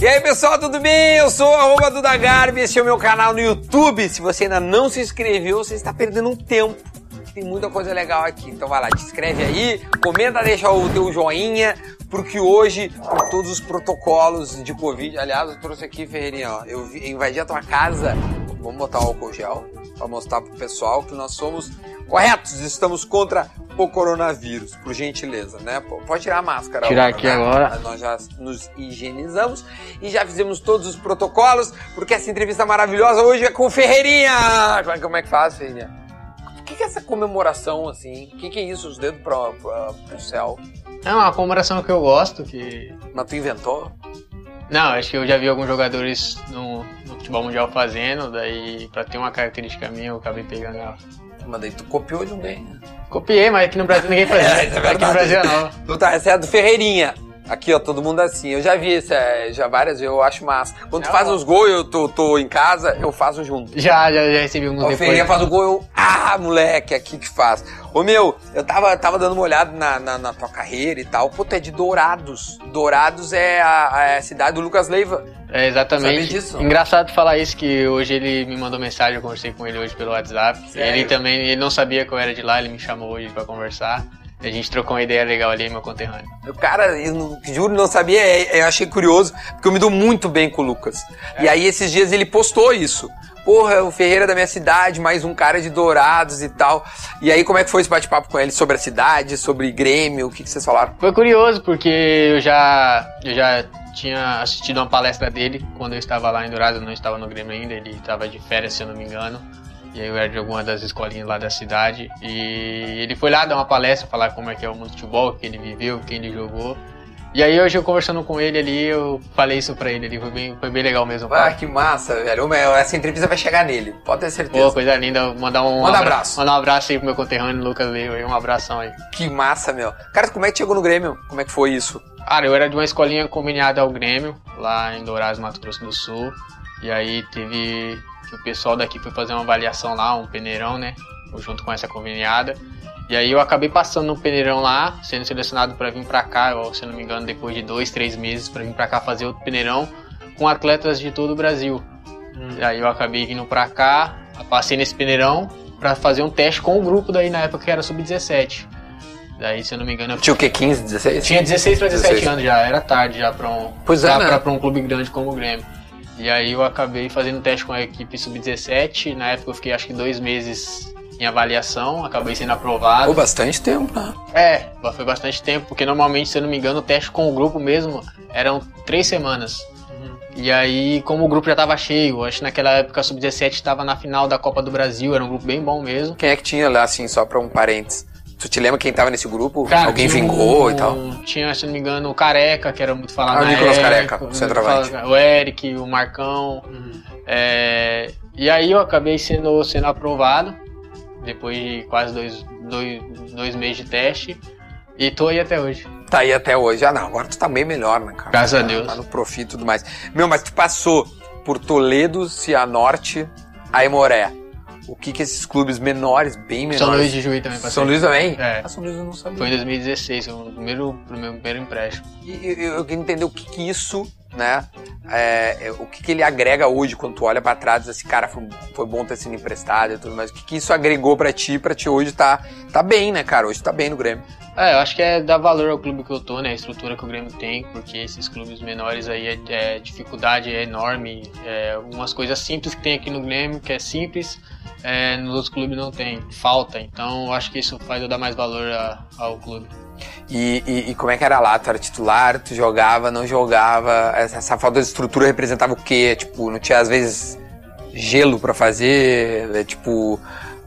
E aí pessoal, tudo bem? Eu sou o Duda Garbi, esse é o meu canal no YouTube. Se você ainda não se inscreveu, você está perdendo um tempo. Tem muita coisa legal aqui. Então vai lá, te inscreve aí, comenta, deixa o teu joinha, porque hoje, com todos os protocolos de Covid, aliás, eu trouxe aqui, Ferreirinha, ó, eu invadi a tua casa. Vamos botar o álcool gel para mostrar pro pessoal que nós somos corretos, estamos contra o coronavírus, por gentileza, né? Pode tirar a máscara. Tirar aqui né? agora. Nós já nos higienizamos e já fizemos todos os protocolos, porque essa entrevista maravilhosa hoje é com Ferreirinha. Como é que faz, Ferreirinha? O que, que é essa comemoração, assim? O que, que é isso, os dedos pro, pro, pro céu? É uma comemoração que eu gosto, que... Mas tu inventou? Não, acho que eu já vi alguns jogadores no, no futebol mundial fazendo, daí pra ter uma característica minha eu acabei pegando ela. Mas daí tu copiou de alguém, né? Copiei, mas aqui no Brasil ninguém faz É, isso. é aqui no Brasil não. Tu tá, essa é Ferreirinha. Aqui, ó, todo mundo assim. Eu já vi isso, é, já várias vezes, eu acho massa. Quando tu faz os gols, eu tô, tô em casa, eu faço junto. Já, já, já recebi alguns O Ferreirinha depois. faz o gol, eu, ah, moleque, aqui que faz. Ô meu, eu tava, tava dando uma olhada na, na, na tua carreira e tal. Pô, tu é de Dourados. Dourados é a, a cidade do Lucas Leiva. É, exatamente. Disso? Engraçado falar isso, que hoje ele me mandou mensagem, eu conversei com ele hoje pelo WhatsApp. Sério? Ele também, ele não sabia que eu era de lá, ele me chamou hoje pra conversar. A gente trocou uma ideia legal ali, meu conterrâneo. O cara, eu não, juro, não sabia, é, eu achei curioso, porque eu me dou muito bem com o Lucas. E aí, esses dias, ele postou isso. Porra, o Ferreira da minha cidade, mais um cara de Dourados e tal. E aí, como é que foi esse bate-papo com ele sobre a cidade, sobre Grêmio, o que, que vocês falaram? Foi curioso, porque eu já, eu já tinha assistido uma palestra dele quando eu estava lá em Dourados, eu não estava no Grêmio ainda, ele estava de férias, se eu não me engano. E aí eu era de alguma das escolinhas lá da cidade. E ele foi lá dar uma palestra, falar como é que é o mundo do futebol, o que ele viveu, o que ele jogou. E aí hoje eu conversando com ele ali, eu falei isso pra ele ali, foi bem, foi bem legal mesmo. Ah, que massa, velho. Essa entrevista vai chegar nele, pode ter certeza. Pô, coisa linda, mandar um Manda abra- abraço. Mandar um abraço aí pro meu conterrâneo Lucas Leiva aí, um abração aí. Que massa, meu. Cara, como é que chegou no Grêmio? Como é que foi isso? Cara, eu era de uma escolinha combinada ao Grêmio, lá em Dourados, Mato Grosso do Sul. E aí teve que o pessoal daqui foi fazer uma avaliação lá, um peneirão, né? Junto com essa conveniada. E aí eu acabei passando no peneirão lá, sendo selecionado para vir para cá, ou, se eu não me engano, depois de dois, três meses para vir para cá fazer outro peneirão com atletas de todo o Brasil. E aí eu acabei vindo para cá, passei nesse peneirão para fazer um teste com o grupo daí na época que era sub-17. Daí, se eu não me engano, eu Tinha o quê? 15, 16? tinha 16 para 17 16. anos já, era tarde já pra um, Pois é, pra, né? pra- pra um clube grande como o Grêmio. E aí eu acabei fazendo teste com a equipe sub-17, na época eu fiquei acho que dois meses em avaliação, acabei sendo aprovado. Pô, bastante tempo, né? É, foi bastante tempo, porque normalmente, se eu não me engano, o teste com o grupo mesmo eram três semanas. E aí, como o grupo já tava cheio, acho que naquela época a sub-17 estava na final da Copa do Brasil, era um grupo bem bom mesmo. Quem é que tinha lá, assim, só pra um parênteses? Tu te lembra quem tava nesse grupo? Cara, Alguém vingou um- e tal? Tinha, se não me engano, o Careca, que era muito falado Ah, o Nicolas época, Careca, muito centroavante. falado- O Eric, o Marcão. É, e aí eu acabei sendo, sendo aprovado, depois de quase dois, dois, dois meses de teste, e tô aí até hoje. Tá aí até hoje. Ah, não, agora tu tá bem melhor, né, cara? Graças a Tá- Deus. Tá no profi e tudo mais. Meu, mas tu passou por Toledo, Cianorte, Aimoré. O que que esses clubes menores, bem menores... São Luís de Juí também passei. São Luís também? É. Ah, São Luís eu não sabia. Foi em 2016, foi o primeiro, primeiro, primeiro empréstimo. E eu, eu, queria entender o que que isso, né, é, é, o que que ele agrega hoje quando tu olha pra trás e assim, cara, foi, foi bom ter sido emprestado e tudo mais. O que que isso agregou pra ti, pra ti hoje tá, tá bem, né, cara? Hoje tá bem no Grêmio. É, eu acho que é dar valor ao clube que eu tô, né? A estrutura que o Grêmio tem, porque esses clubes menores aí, é, é- dificuldade é enorme. É, algumas coisas simples que tem aqui no Grêmio, que é simples, é, nos outros clubes não tem, falta. Então eu acho que isso faz eu dar mais valor a- ao clube. E, e- e como é que era lá? Tu era titular, tu jogava, não jogava? Essa, essa falta de estrutura representava o quê? Tipo, não tinha às vezes gelo pra fazer? É, tipo,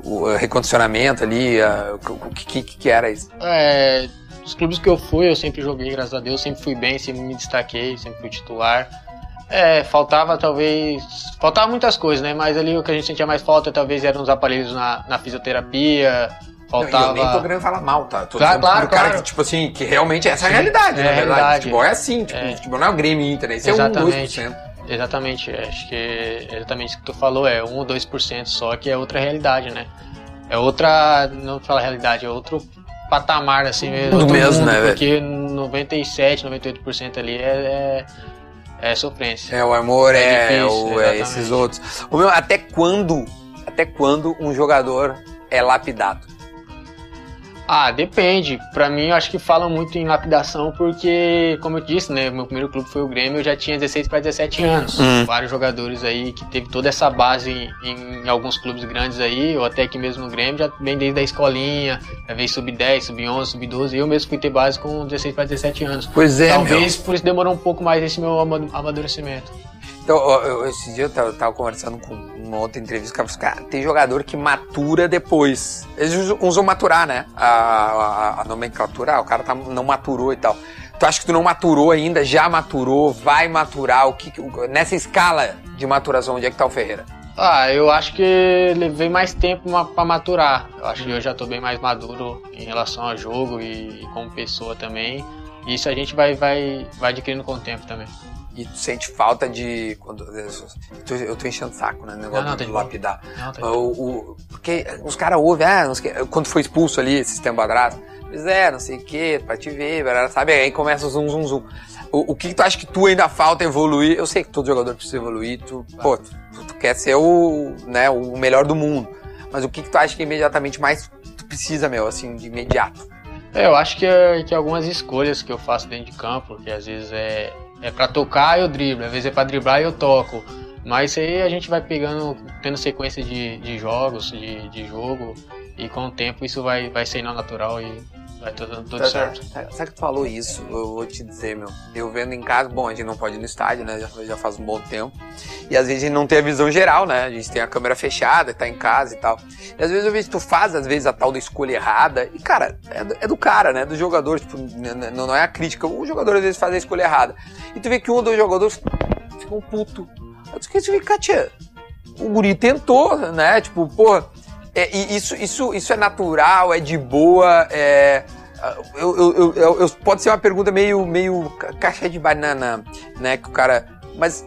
o recondicionamento ali? a- O que, que, que era isso? É, os clubes que eu fui, eu sempre joguei, graças a Deus, sempre fui bem, sempre me destaquei, sempre fui titular. É, faltava talvez. Faltava muitas coisas, né? Mas ali o que a gente sentia mais falta talvez eram os aparelhos na, na fisioterapia. Faltava. Eu nem tô querendo falar mal, tá? Tô Claro, claro, cara claro. que, tipo assim, que realmente essa é a Sim, realidade, é na a verdade. realidade. Futebol é assim, tipo, É. futebol não é o Grêmio e Inter, esse é um, Exatamente. 2%. Exatamente, acho que é exatamente o que tu falou, é 1 ou 2% só, que é outra realidade, né? É outra, não vou falar realidade, é outro patamar, assim mesmo. Mundo outro mesmo, né, velho? Porque 97, 98% ali é, é, é sofrência. É, o amor é, É o- difícil, é exatamente. esses outros. O meu, até quando, até quando um jogador é lapidado? Ah, depende. Pra mim, eu acho que falam muito em lapidação porque, como eu disse, né, meu primeiro clube foi o Grêmio, eu já tinha 16 para 17 anos. Hum. Vários jogadores aí que teve toda essa base em, em alguns clubes grandes aí, ou até aqui mesmo no Grêmio, já vem desde a escolinha, já veio sub-10, sub-11, sub-12. Eu mesmo fui ter base com 16 para 17 anos. Pois é, Talvez por isso demorou um pouco mais esse meu ama- amadurecimento. Então, eu- esse dia eu tava, tava conversando com uma outra entrevista, o cara falou assim, cara, tem jogador que matura depois. Eles usam, usam maturar, né? A, a- a nomenclatura, ah, o cara tá- não maturou e tal. Tu acha que tu não maturou ainda, já maturou, vai maturar? O que, que- nessa escala de maturação, onde é que tá o Ferreira? Ah, eu acho que levei mais tempo pra maturar. Eu acho que eu já tô bem mais maduro em relação ao jogo e, e como pessoa também. E isso a gente vai, vai, vai adquirindo com o tempo também. E tu sente falta de. Quando, eu, tô, eu tô enchendo o saco, né? Negócio Não, não, de lapidar. Não, tá- O, o- porque os caras ouvem, ah, não sei o quê, quando foi expulso ali, esses tempos atrás, pois é, não sei o que, pra te ver, sabe? Aí começa o zum, zum, zum. O, o que, que tu acha que tu ainda falta evoluir? Eu sei que todo jogador precisa evoluir, tu, pô, tu, tu quer ser o, né, o melhor do mundo. Mas o que, que tu acha que imediatamente mais tu precisa, meu, assim, de imediato? É, eu acho que, é- que algumas escolhas que eu faço dentro de campo, que às vezes é, é para tocar eu driblo, às vezes é pra driblar eu toco. Mas isso aí a gente vai pegando, tendo sequência de, de jogos, de, de jogo, e com o tempo isso vai, vai sendo natural e vai tudo, tudo Tá, certo. tá. Sabe que tu falou isso? Eu vou te dizer, meu. Eu vendo em casa, bom, a gente não pode ir no estádio, né? Já, já faz um bom tempo. E às vezes a gente não tem a visão geral, né? A gente tem a câmera fechada, tá em casa e tal. E às vezes eu vejo tu faz, às vezes, a tal da escolha errada. E, cara, é do, é do cara, né? Do jogador. Tipo, n- n- não é a crítica. O jogador às vezes faz a escolha errada. E tu vê que um ou dois jogadores ficam puto. Eu de ficar, tia. O guri tentou, né? Tipo, pô. É, e isso, isso, isso é natural, é de boa, é. Eu, eu, eu, eu- pode ser uma pergunta meio, meio ca- caixa de banana, né? Que o cara. Mas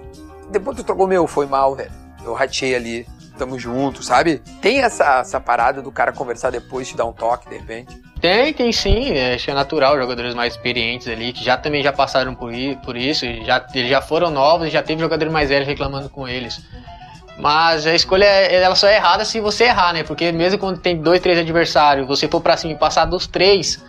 depois tu trocou meu, foi mal, velho. Eu ratei ali, tamo junto, sabe? Tem essa, essa parada do cara conversar depois, te dar um toque, de repente. Tem, tem sim, é, acho que é natural, jogadores mais experientes ali, que já também já passaram por, por isso, já, eles já foram novos, e já teve jogadores mais velhos reclamando com eles. Mas a escolha, é- ela só é errada se você errar, né? Porque mesmo quando tem dois, três adversários, você for pra cima e passar dos três,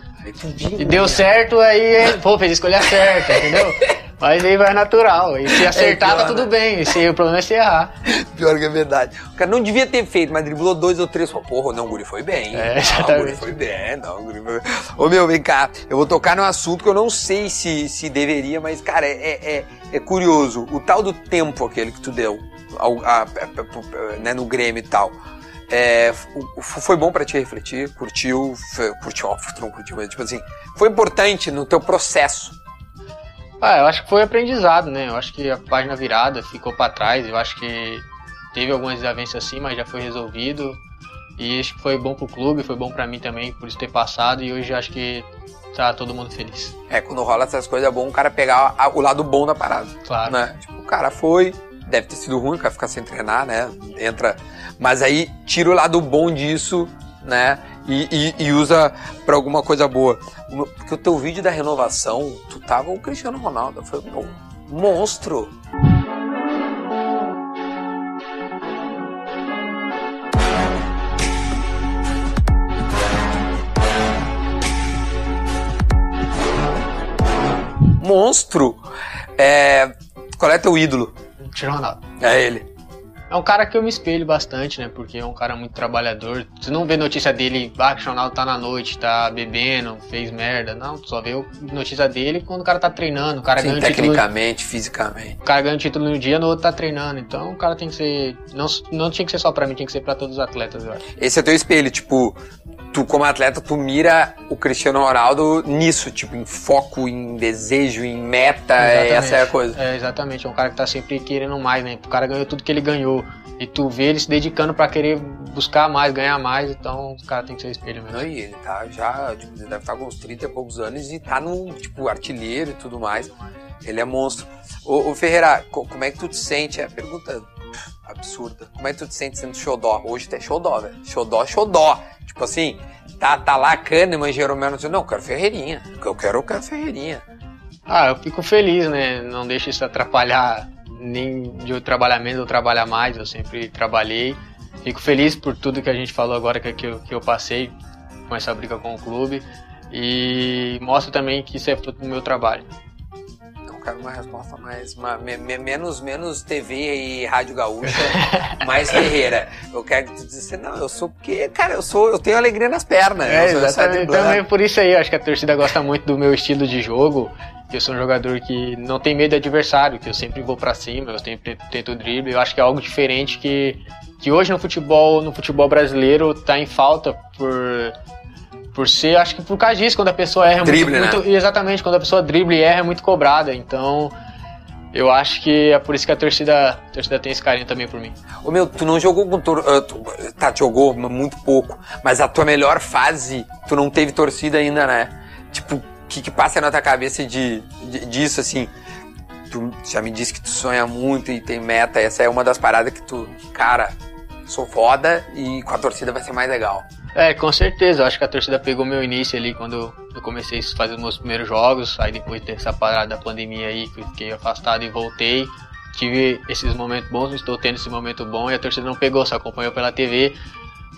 e deu certo, aí, pô, fez a escolha certa, entendeu? Mas aí vai natural, e se acertar pior, tá tudo né? bem, e se, o problema é se errar. Pior que é verdade. O cara não devia ter feito, mas driblou dois ou três. Porra, não, o guri foi bem. É, não, o exatamente. guri foi bem. Não, o guri foi... Ô, meu, vem cá. Eu vou tocar num assunto que eu não sei se, se deveria, mas, cara, é, é, é curioso. O tal do tempo aquele que tu deu ao, a- a- né, no Grêmio e tal. É, foi bom pra te refletir, curtiu, curtiu, óbvio, não curtiu, mas tipo assim, foi importante no teu processo. Ah, eu acho que foi aprendizado, né? Eu acho que a página virada ficou pra trás. Eu acho que teve algumas desavenças assim, mas já foi resolvido. E acho que foi bom pro clube, foi bom pra mim também por isso ter passado. E hoje acho que tá todo mundo feliz. É, quando rola essas coisas, é bom o cara pegar o lado bom da parada. Claro. né? Tipo, o cara foi, deve ter sido ruim, cara ficar sem treinar, né? Entra. Mas aí tira o lado bom disso, né? E, e- e usa pra alguma coisa boa. Porque o teu vídeo da renovação, tu tava o Cristiano Ronaldo. Foi um monstro. Monstro. É, qual é teu ídolo? Tira Ronaldo. É ele. É um cara que eu me espelho bastante, né? Porque é um cara muito trabalhador. Você não vê notícia dele, ah, que o Ronaldo tá na noite, tá bebendo, fez merda. Não, tu só vê notícia dele quando o cara tá treinando. O cara Sim, ganha um título. tecnicamente, fisicamente. O cara ganha um título no dia, no outro tá treinando. Então o cara tem que ser. Não, não tinha que ser só pra mim, tinha que ser pra todos os atletas, eu acho. Esse é teu espelho, tipo, tu como atleta, tu mira o Cristiano Ronaldo nisso, tipo, em foco, em desejo, em meta, Exatamente. essa é a coisa. É, exatamente. É um cara que tá sempre querendo mais, né? O cara ganhou tudo que ele ganhou. E tu vê ele se dedicando pra querer buscar mais, ganhar mais. Então o cara tem que ser espelho mesmo. E ele tá já, tipo, ele deve estar com uns 30 e poucos anos e tá no, tipo, artilheiro e tudo mais. Ele é monstro. Ô, ô Ferreira, co- como é que tu te sente? É a pergunta absurda. Como é que tu te sente sendo xodó? Hoje tu é xodó, velho. Xodó, xodó. Tipo assim, tá, tá lá Kahneman, Jeromel, não eu quero Ferreirinha. Eu quero, eu quero Ferreirinha. Ah, eu fico feliz, né? Não deixa isso atrapalhar nem de eu trabalhar menos ou trabalhar mais. Eu sempre trabalhei. Fico feliz por tudo que a gente falou agora que, que, eu, que eu passei com essa briga com o clube. E mostro também que isso é fruto do meu trabalho uma resposta mais. Uma, me, menos, menos TV e Rádio Gaúcha, mais Ferreira. Eu quero que tu dissesse, não, eu sou porque, cara, eu sou, eu tenho alegria nas pernas. É, exatamente. Também por isso aí, eu acho que a torcida gosta muito do meu estilo de jogo. Que eu sou um jogador que não tem medo de adversário, que eu sempre vou para cima, eu sempre tento drible. Eu acho que é algo diferente que, que hoje no futebol, no futebol brasileiro, tá em falta por por ser, acho que por causa disso, quando a pessoa erra drible, muito, né? muito, Exatamente, quando a pessoa drible e erra é muito cobrada. Então, eu acho que é por isso que a torcida, a torcida tem esse carinho também por mim. Ô meu, tu não jogou com tor tu, Tá, jogou muito pouco, mas a tua melhor fase, tu não teve torcida ainda, né? Tipo, o que, que passa na tua cabeça de, de, disso, assim? Tu já me disse que tu sonha muito e tem meta, essa é uma das paradas que tu, cara, sou foda e com a torcida vai ser mais legal. É, com certeza. Eu acho que a torcida pegou meu início ali quando eu comecei a fazer os meus primeiros jogos. Aí depois dessa parada da pandemia aí, que fiquei afastado e voltei. Tive esses momentos bons, estou tendo esse momento bom e a torcida não pegou, só acompanhou pela TV.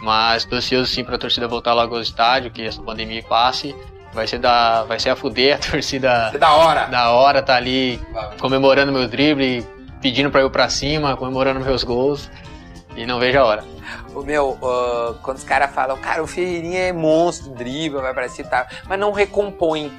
Mas tô ansioso sim para a torcida voltar logo ao estádio, que essa pandemia passe. Vai ser, da, vai ser a fuder, a torcida. É da hora! Da hora, tá ali comemorando meu drible, pedindo para eu para cima, comemorando meus gols. E não vejo a hora. O meu, uh, quando os caras falam, cara, o Ferreirinha é monstro, dribla, vai pra cima e tal, mas não recompõe.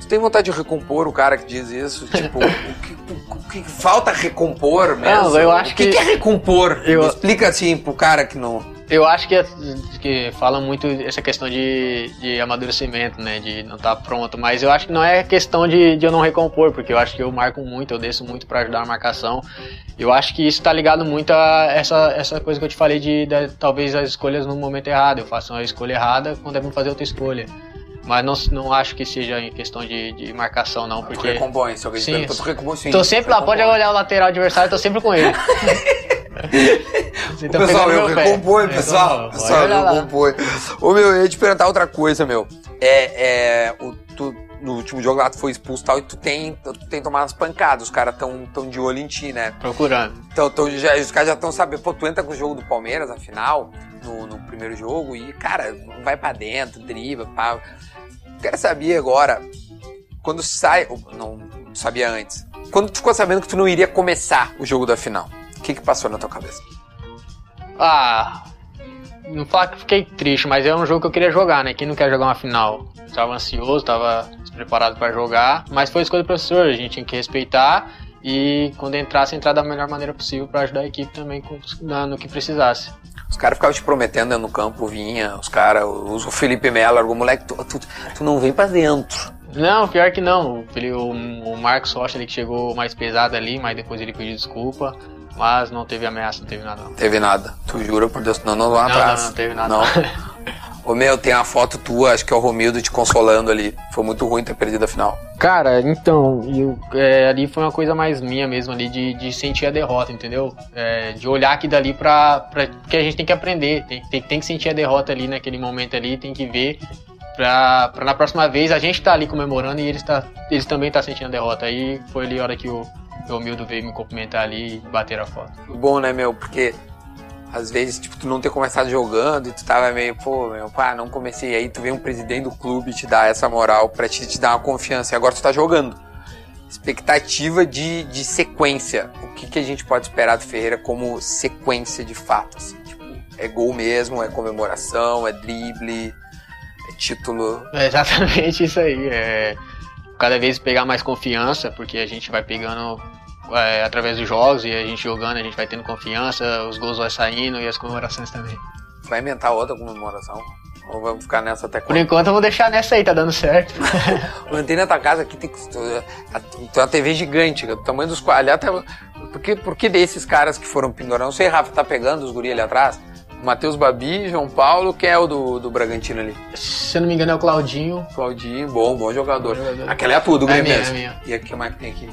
Tu tem vontade de recompor o cara que diz isso? Tipo, o, que, o, que, falta recompor mesmo? Não, eu acho o que. O que, é recompor? Eu... Explica assim pro cara que não. Eu acho que, que fala muito essa questão de, de amadurecimento, né? De não estar tá pronto. Mas eu acho que não é questão de, de eu não recompor, porque eu acho que eu marco muito, eu desço muito para ajudar a marcação. Eu acho que isso está ligado muito a essa, essa coisa que eu te falei de, de, talvez as escolhas no momento errado. Eu faço uma escolha errada quando é fazer outra escolha. Mas não, não acho que seja em questão de, de marcação, não, porque... Tu recompõe, se alguém sim, tu recompõe, sim. Tô sempre lá, pode olhar o lateral adversário, tô sempre com ele. tá pessoal, eu recompõe, pessoal. Pessoal, eu recompõe. Ô, meu, eu ia te perguntar outra coisa, meu. É, é, o, tu, no último jogo lá tu foi expulso tal, e tu tem, tu tem tomado as pancadas, os caras tão, tão de olho em ti, né? Procurando. Então, tão, já, os caras já estão sabendo, pô, tu entra com o jogo do Palmeiras, afinal, no, no primeiro jogo, e, cara, vai para dentro, driba, pá. Quero saber agora, quando sai, não sabia antes, quando tu ficou sabendo que tu não iria começar o jogo da final, o que que passou na tua cabeça? Ah, não falar que fiquei triste, mas é um jogo que eu queria jogar, né? Quem não quer jogar uma final? Estava ansioso, estava preparado para jogar, mas foi escolha do professor, a gente tinha que respeitar e quando entrasse, entrar da melhor maneira possível para ajudar a equipe também no que precisasse. Os caras ficavam te prometendo no campo, vinha, os caras, o Felipe Melo, o moleque, tu, tu, tu, não vem pra dentro. Não, pior que não. O, o Marcos Rocha ali que chegou mais pesado ali, mas depois ele pediu desculpa. Mas não teve ameaça, não teve nada. Não. Teve nada. Tu jura por Deus, não, não vão atrás. Não, não, teve nada. Não. Ô meu, tem a foto tua, acho que é o Romildo te consolando ali. Foi muito ruim ter perdido a final. Cara, então, eu, é, ali foi uma coisa mais minha mesmo ali, de, de sentir a derrota, entendeu? É, de olhar aqui dali pra, pra. Porque a gente tem que aprender, tem, tem, tem que sentir a derrota ali naquele momento ali, tem que ver pra, pra na próxima vez a gente tá ali comemorando e eles, tá, eles também tá sentindo a derrota. Aí foi ali a hora que o, o Romildo veio me cumprimentar ali e bater a foto. Bom, né, meu? Porque às vezes, tipo, tu não ter começado jogando e tu tava meio, pô, meu, pá, não comecei. Aí tu vem um presidente do clube te dar essa moral pra te, te dar uma confiança. E agora tu tá jogando. Expectativa de, de sequência. O que, que a gente pode esperar do Ferreira como sequência de fato? Assim? Tipo, é gol mesmo, é comemoração, é drible, é título. É exatamente isso aí. É cada vez pegar mais confiança, porque a gente vai pegando é, através dos jogos e a gente jogando, a gente vai tendo confiança, os gols vão saindo e as comemorações também. Vai inventar outra comemoração? Ou vamos ficar nessa até quando? Por enquanto eu vou deixar nessa aí, tá dando certo. Mantém na tua casa aqui, tem, tem uma TV gigante, do tamanho dos quadros. Até, por, que, por que desses caras que foram pendurar? Não sei, Rafa, tá pegando os guri ali atrás? Matheus Babi, João Paulo, quem é o do, do Bragantino ali? Se eu não me engano é o Claudinho. Claudinho, bom, bom jogador. Bom jogador. Aquela é a tua, do é Grêmio minha, mesmo. É minha. E aqui, mais que tem aqui?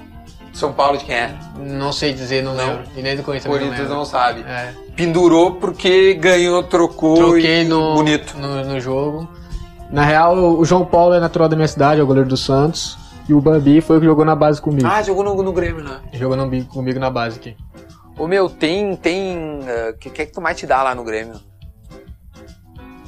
São Paulo de quem é? Não sei dizer, não, não. lembro. E nem do Corinthians. Corinthians não, não sabe. É. Pendurou porque ganhou, trocou Troquei e no, bonito. No, no jogo. Na real, o João Paulo é natural da minha cidade, é o goleiro do Santos. E o Bambi foi o que jogou na base comigo. Ah, jogou no, no Grêmio, né? Jogou no, comigo na base aqui. Ô meu, tem. tem o uh, que, que é que tu mais te dá lá no Grêmio?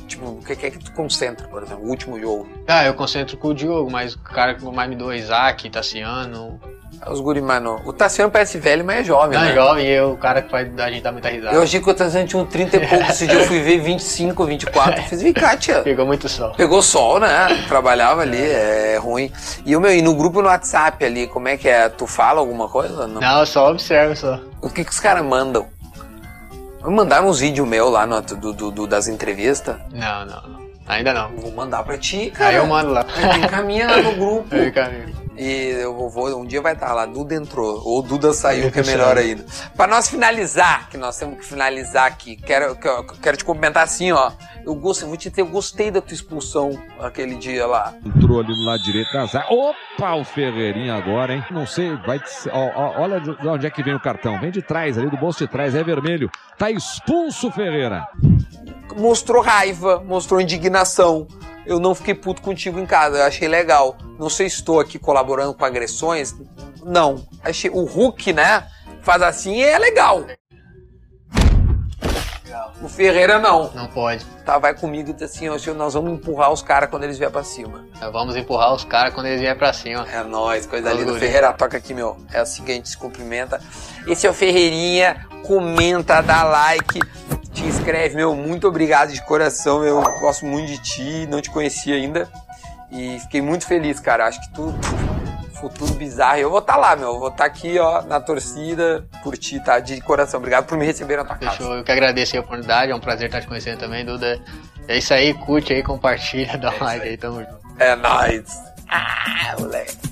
Tipo, o que, que é que tu concentra, por exemplo, o último jogo? Ah, eu concentro com o Diogo, mas o cara que mais me deu é Isaac, Tassiano. Os guri, mano. O Tassiano parece velho, mas é jovem, Não, né? é jovem e eu, o cara que faz a gente dar muita risada. Eu achei que o Tassiano tinha um 30 e pouco. Esse dia eu fui ver 25, 24. Eu fiz, vem cá, tia. Pegou muito sol. Pegou sol, né? Trabalhava ali, é ruim. E, o meu, e no grupo no WhatsApp ali, como é que é? Tu fala alguma coisa? Não. Não, eu só observo só. O que, que os caras mandam? Mandaram uns vídeos meu lá no, do, do, do, das entrevistas? Não, não, não. Ainda não. Vou mandar pra ti, cara. Aí eu mando lá. Encaminha lá no grupo. Aí, caminho. E eu vou, um dia vai estar lá, Duda entrou, ou Duda saiu, que é melhor ainda. Para nós finalizar, que nós temos que finalizar aqui, quero, quero te comentar assim, ó. Eu gostei, vou te dizer, eu gostei da tua expulsão aquele dia lá. Entrou ali no lado direito da zaga. Opa, o Ferreirinha agora, hein? Não sei, vai. Ó, ó, olha de onde é que vem o cartão. Vem de trás, ali do bolso de trás, é vermelho. Tá expulso Ferreira. Mostrou raiva, mostrou indignação eu não fiquei puto contigo em casa, eu achei legal. Não sei se estou aqui colaborando com agressões, não. Achei o Hulk, né? Faz assim e é legal. O Ferreira não. Não pode. Tá, vai comigo e assim, ó, nós vamos empurrar os caras quando eles vierem pra cima. Vamos empurrar os caras quando eles vierem pra cima. É nóis, coisa linda. Ferreira, toca aqui, meu. É o seguinte, se cumprimenta. Esse é o Ferreirinha, comenta, dá like te inscreve, meu, muito obrigado de coração, eu gosto muito de ti, não te conhecia ainda. E fiquei muito feliz, cara. Acho que tu. Futuro bizarro. Eu vou estar tá lá, meu. Eu vou estar tá aqui, ó, na torcida, por ti, tá? De coração. Obrigado por me receber na tua Fechou. casa. Eu que agradeço a oportunidade. É um prazer estar te conhecendo também, Duda. É isso aí, curte aí, compartilha, dá um like aí, tamo junto. É nóis. Ah, moleque.